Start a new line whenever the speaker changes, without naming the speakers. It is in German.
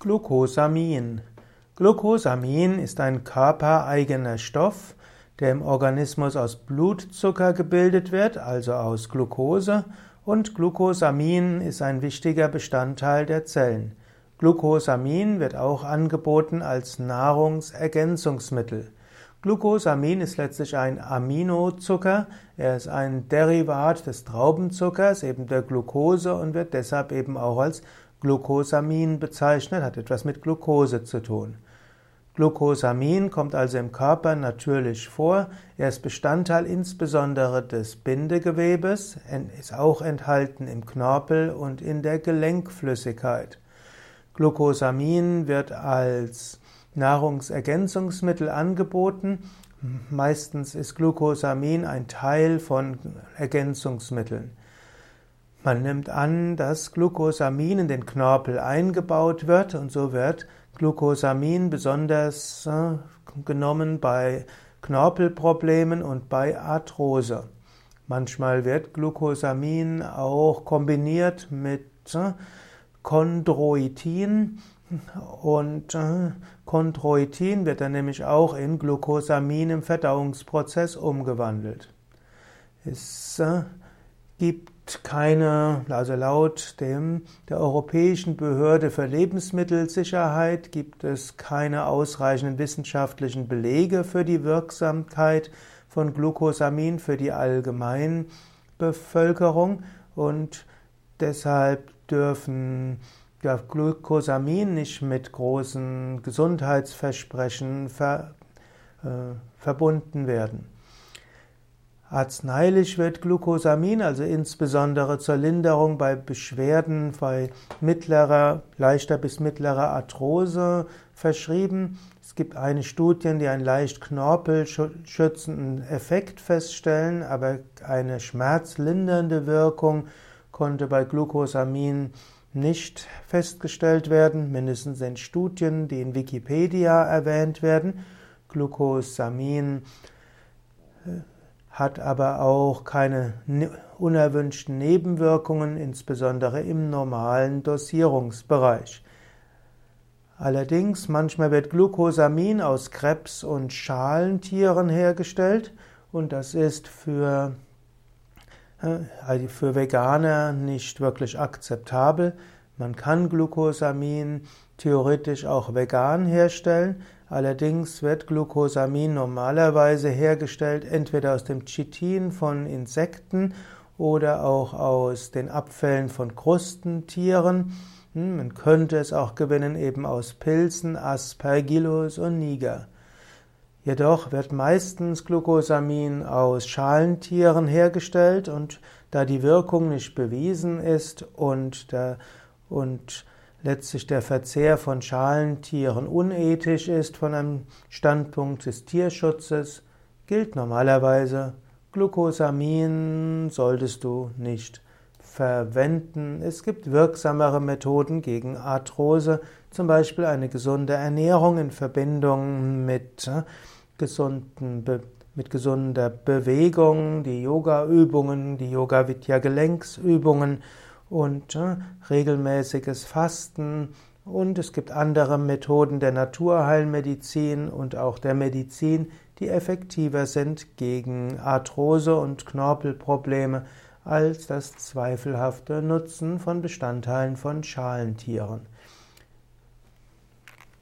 Glucosamin. Glucosamin ist ein körpereigener Stoff, der im Organismus aus Blutzucker gebildet wird, also aus Glucose, und Glucosamin ist ein wichtiger Bestandteil der Zellen. Glucosamin wird auch angeboten als Nahrungsergänzungsmittel. Glucosamin ist letztlich ein Aminozucker. Er ist ein Derivat des Traubenzuckers, eben der Glucose und wird deshalb eben auch als Glucosamin bezeichnet, hat etwas mit Glucose zu tun. Glucosamin kommt also im Körper natürlich vor. Er ist Bestandteil insbesondere des Bindegewebes, ist auch enthalten im Knorpel und in der Gelenkflüssigkeit. Glucosamin wird als Nahrungsergänzungsmittel angeboten. Meistens ist Glucosamin ein Teil von Ergänzungsmitteln. Man nimmt an, dass Glucosamin in den Knorpel eingebaut wird und so wird Glucosamin besonders äh, genommen bei Knorpelproblemen und bei Arthrose. Manchmal wird Glucosamin auch kombiniert mit äh, Chondroitin und äh, Chondroitin wird dann nämlich auch in Glucosamin im Verdauungsprozess umgewandelt. Es äh, gibt keine, also laut dem, der Europäischen Behörde für Lebensmittelsicherheit gibt es keine ausreichenden wissenschaftlichen Belege für die Wirksamkeit von Glucosamin für die Allgemeinbevölkerung und deshalb dürfen ja, Glucosamin nicht mit großen Gesundheitsversprechen ver, äh, verbunden werden. Arzneilich wird Glucosamin, also insbesondere zur Linderung bei Beschwerden bei mittlerer, leichter bis mittlerer Arthrose verschrieben. Es gibt eine Studien, die einen leicht knorpelschützenden Effekt feststellen, aber eine schmerzlindernde Wirkung konnte bei Glucosamin nicht festgestellt werden, mindestens in Studien, die in Wikipedia erwähnt werden. Glucosamin äh, hat aber auch keine ne-, unerwünschten Nebenwirkungen, insbesondere im normalen Dosierungsbereich. Allerdings, manchmal wird Glucosamin aus Krebs- und Schalentieren hergestellt und das ist für, äh, also für Veganer nicht wirklich akzeptabel. Man kann Glucosamin theoretisch auch vegan herstellen, allerdings wird Glucosamin normalerweise hergestellt entweder aus dem Chitin von Insekten oder auch aus den Abfällen von Krustentieren. Hm, man könnte es auch gewinnen eben aus Pilzen, Aspergillus und Niger. Jedoch wird meistens Glucosamin aus Schalentieren hergestellt und da die Wirkung nicht bewiesen ist und der und letztlich der Verzehr von Schalentieren unethisch ist von einem Standpunkt des Tierschutzes, gilt normalerweise, Glucosamin solltest du nicht verwenden. Es gibt wirksamere Methoden gegen Arthrose, zum Beispiel eine gesunde Ernährung in Verbindung mit, äh, gesunden, mit gesunder Bewegung, die Yoga-Übungen, die Yoga-Vidya-Gelenksübungen und äh, regelmäßiges Fasten und es gibt andere Methoden der Naturheilmedizin und auch der Medizin, die effektiver sind gegen Arthrose und Knorpelprobleme als das zweifelhafte Nutzen von Bestandteilen von Schalentieren.